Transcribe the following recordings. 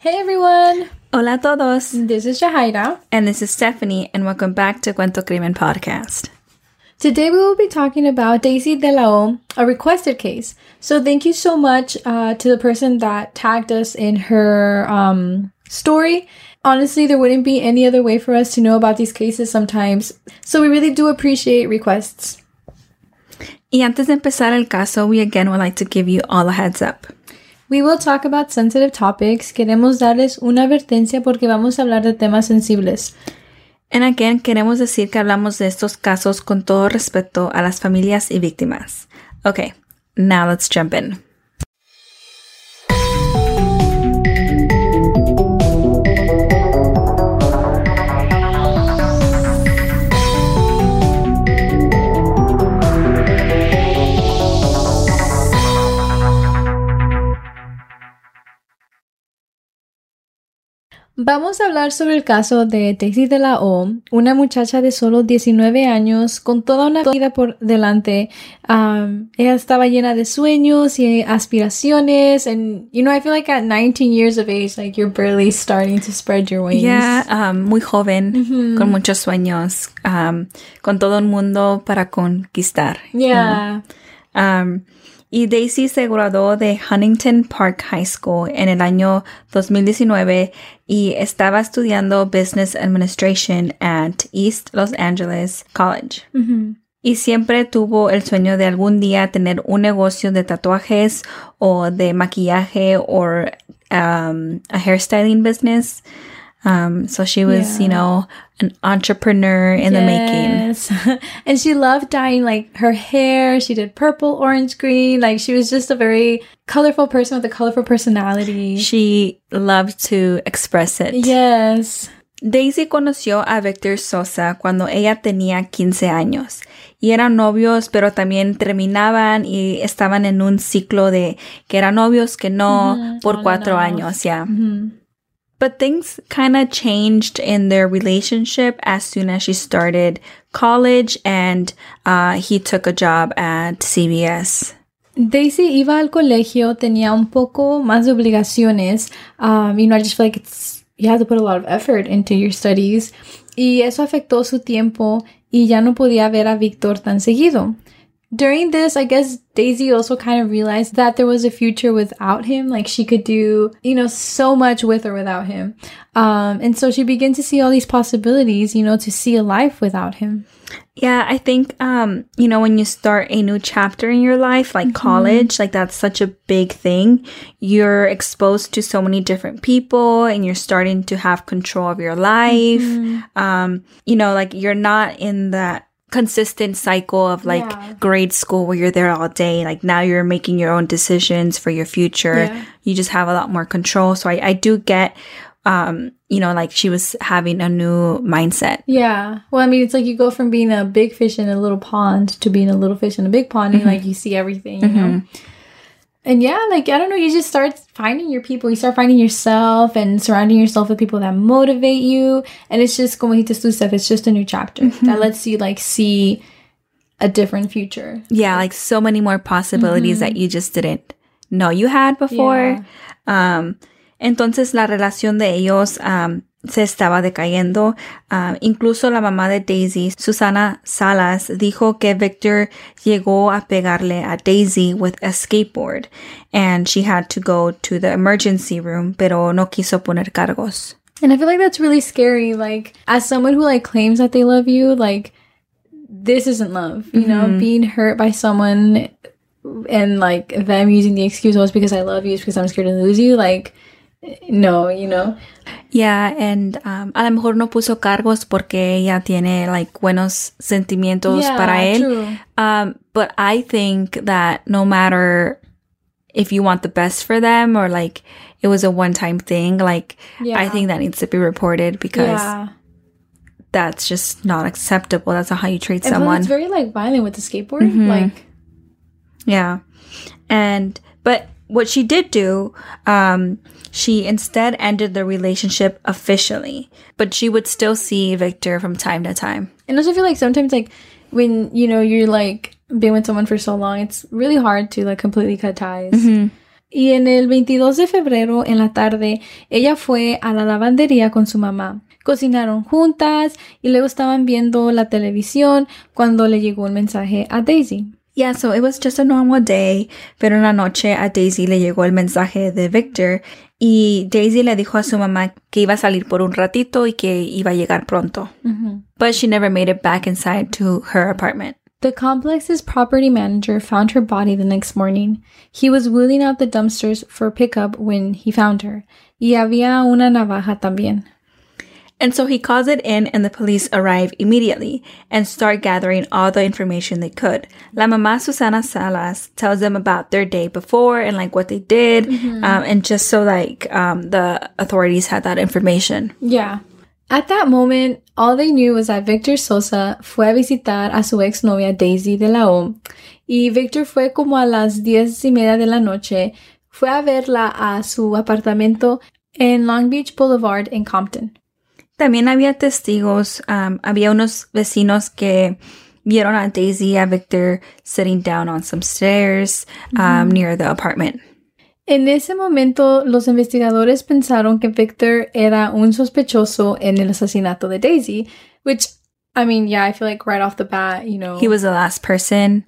Hey everyone! Hola a todos! This is Jahaira. And this is Stephanie, and welcome back to Cuento Crimen Podcast. Today we will be talking about Daisy Delao, a requested case. So thank you so much uh, to the person that tagged us in her um, story. Honestly, there wouldn't be any other way for us to know about these cases sometimes. So we really do appreciate requests. Y antes de empezar el caso, we again would like to give you all a heads up. We will talk about sensitive topics. Queremos darles una advertencia porque vamos a hablar de temas sensibles. And again, queremos decir que hablamos de estos casos con todo respeto a las familias y víctimas. Okay, now let's jump in. Vamos a hablar sobre el caso de Daisy de la O, una muchacha de solo 19 años con toda una vida por delante. Um, ella estaba llena de sueños y aspiraciones, and you know, I feel like at 19 years of age, like you're barely starting to spread your wings. Yeah, um, muy joven, mm -hmm. con muchos sueños, um, con todo el mundo para conquistar. Yeah. You know? Y Daisy se graduó de Huntington Park High School en el año 2019 y estaba estudiando Business Administration at East Los Angeles College. Y siempre tuvo el sueño de algún día tener un negocio de tatuajes o de maquillaje o um, a hairstyling business. Um, so she was, Yeah. you know, an entrepreneur in the making. And she loved dyeing like her hair. She did purple, orange, green. Like she was just a very colorful person with a colorful personality. She loved to express it. yes. Daisy conoció a Victor Sosa cuando ella tenía 15 años y eran novios, pero también terminaban y estaban en un ciclo de que eran novios que no Mhm, por cuatro años, yeah. Mhm. But things kind of changed in their relationship as soon as she started college and uh, he took a job at CBS. Daisy iba al colegio, tenía un poco más de obligaciones. Um, you know, I just feel like it's, you have to put a lot of effort into your studies. Y eso afectó su tiempo y ya no podía ver a Víctor tan seguido. During this, I guess Daisy also kind of realized that there was a future without him. Like she could do, you know, so much with or without him. Um, and so she began to see all these possibilities, you know, to see a life without him. Yeah, I think um, you know, when you start a new chapter in your life, like college, like that's such a big thing. You're exposed to so many different people and you're starting to have control of your life. Um, you know, like you're not in that consistent cycle of like Yeah. grade school where you're there all day. Like now you're making your own decisions for your future. Yeah. You just have a lot more control. So I, I do get um, you know, like she was having a new mindset. Yeah. Well, I mean, it's like you go from being a big fish in a little pond to being a little fish in a big pond, and like you see everything, you know. And yeah, like I don't know, you just start finding your people. You start finding yourself and surrounding yourself with people that motivate you. And it's just como dijiste tú, stuff. it's just a new chapter that lets you like see a different future. yeah, like so many more possibilities that you just didn't know you had before. Um, entonces la relación de ellos um, se estaba decayendo. Um, incluso la mamá de Daisy, Susana Salas, dijo que Victor llegó a pegarle a Daisy with a skateboard and she had to go to the emergency room, pero no quiso poner cargos. And I feel like that's really scary. Like, as someone who like claims that they love you, like this isn't love. You know, being hurt by someone and like them using the excuse, "Oh, it's because I love you, it's because I'm scared to lose you." Like, no, you know. Yeah, and um, a lo mejor no puso cargos porque ella tiene like buenos sentimientos Yeah, para él. true. Um, but I think that no matter if you want the best for them or like it was a one time thing, like I think that needs to be reported because yeah, that's just not acceptable. That's not how you treat and someone. it's very like violent with the skateboard. Like, Yeah. And, but what she did do, um, she instead ended the relationship officially, but she would still see Victor from time to time. and also feel like sometimes like when you know you're like been with someone for so long, it's really hard to like completely cut ties. Y en el 22 de febrero, en la tarde, ella fue a la lavandería con su mamá. Cocinaron juntas y luego estaban viendo la televisión cuando le llegó un mensaje a Daisy. Yeah, so it was just a normal day, pero una noche a Daisy le llegó el mensaje de Victor y Daisy le dijo a su mamá que iba a salir por un ratito y que iba a llegar pronto. Mm-hmm. But she never made it back inside to her apartment. The complex's property manager found her body the next morning. He was wheeling out the dumpsters for pickup when he found her. Y había una navaja también. And so he calls it in and the police arrive immediately and start gathering all the information they could. La mamá Susana Salas tells them about their day before and like what they did. Um, and just so like, um, the authorities had that information. Yeah. At that moment, all they knew was that Victor Sosa fue a visitar a su exnovia Daisy Delao. Y Victor fue como a las diez y media de la noche. Fue a verla a su apartamento en Long Beach Boulevard en Compton. También había testigos, um, había unos vecinos que vieron a Daisy y a Victor sitting down on some stairs um, near the apartment. En ese momento, los investigadores pensaron que Victor era un sospechoso en el asesinato de Daisy, which, I mean, yeah, I feel like right off the bat, you know, He was the last person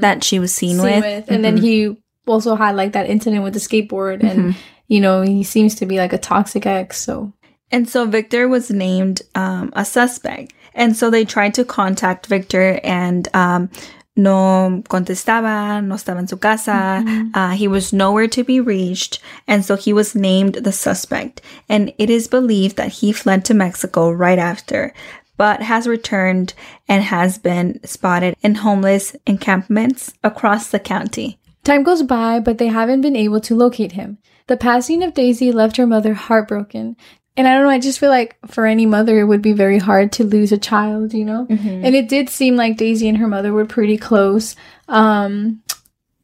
that she was seen, seen with. with. And then he also had like that incident with the skateboard, and you know, he seems to be like a toxic ex. So And so Victor was named um, a suspect. And so they tried to contact Victor and um, no contestaba, no estaba en su casa. Uh, he was nowhere to be reached. And so he was named the suspect. And it is believed that he fled to Mexico right after, but has returned and has been spotted in homeless encampments across the county. time goes by, but they haven't been able to locate him. The passing of Daisy left her mother heartbroken. And I don't know, I just feel like for any mother, it would be very hard to lose a child, you know? And it did seem like Daisy and her mother were pretty close. Um,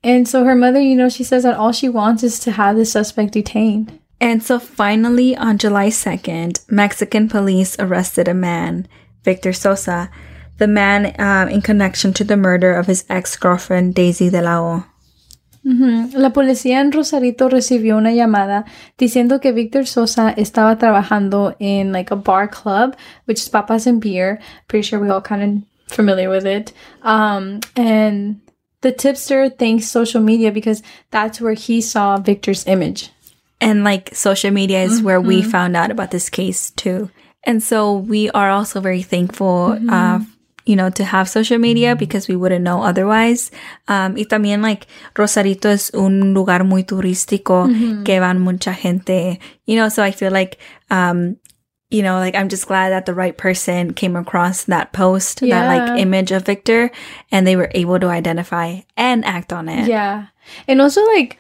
and so her mother, you know, she says that all she wants is to have the suspect detained. And so finally, on July 2nd, Mexican police arrested a man, Victor Sosa, the man um, in connection to the murder of his ex girlfriend, Daisy Delao. La policía en Rosarito recibió una llamada diciendo que Victor Sosa estaba trabajando en like a bar club, which is Papas and Beer. Pretty sure we all kind of familiar with it. Um, and the tipster thanks social media because that's where he saw Victor's image. And like social media is where we found out about this case too. And so we are also very thankful, uh, you know, to have social media because we wouldn't know otherwise. Um, y también like Rosarito es un lugar muy turístico que van mucha gente, you know, so I feel like, um, you know, like I'm just glad that the right person came across that post, that like image of Victor and they were able to identify and act on it. Yeah. And also like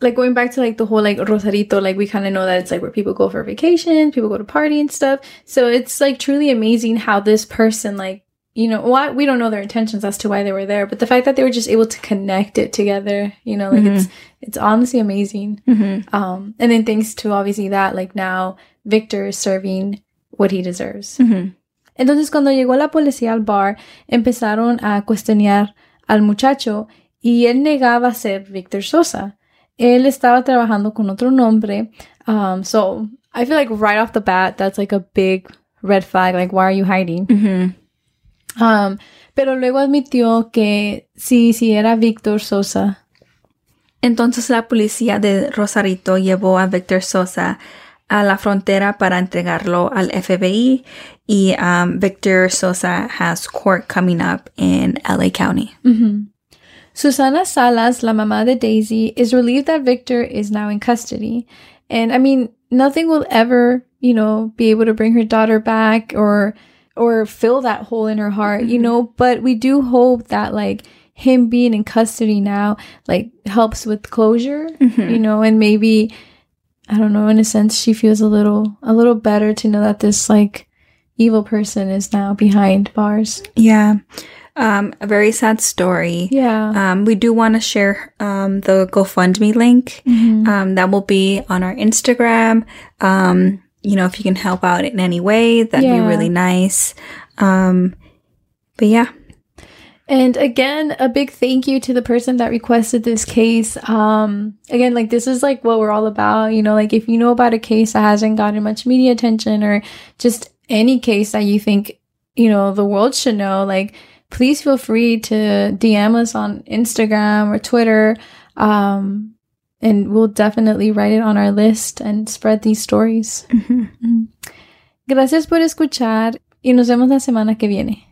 like going back to like the whole like Rosarito, like we kind of know that it's like where people go for vacation, people go to party and stuff. So it's like truly amazing how this person like you know why we don't know their intentions as to why they were there, but the fact that they were just able to connect it together, you know, like it's it's honestly amazing. Um, and then thanks to obviously that, like now Victor is serving what he deserves. mm-hmm. Entonces, cuando llegó la policía al bar, empezaron a cuestionar al muchacho y él negaba ser Victor Sosa. Él estaba trabajando con otro nombre. Um, so, I feel like right off the bat, that's like a big red flag. Like, why are you hiding? Um, pero luego admitió que sí, sí era Victor Sosa. Entonces la policía de Rosarito llevó a Victor Sosa a la frontera para entregarlo al FBI y um, Victor Sosa has court coming up in LA County. Susana Salas, la mamá de Daisy, is relieved that Victor is now in custody. And I mean, nothing will ever, you know, be able to bring her daughter back or or fill that hole in her heart, you know, but we do hope that like him being in custody now like helps with closure, you know, and maybe I don't know, in a sense she feels a little a little better to know that this like evil person is now behind bars. Yeah. Um, a very sad story. Yeah. Um, we do want to share um, the GoFundMe link. Um, that will be on our Instagram. Um, you know, if you can help out in any way, that'd be really nice. Um, but yeah. And again, a big thank you to the person that requested this case. Um, again, like this is like what we're all about, you know, like if you know about a case that hasn't gotten much media attention or just any case that you think, you know, the world should know, like please feel free to DM us on Instagram or Twitter. Um, and we'll definitely write it on our list and spread these stories. Mm-hmm. Gracias por escuchar y nos vemos la semana que viene.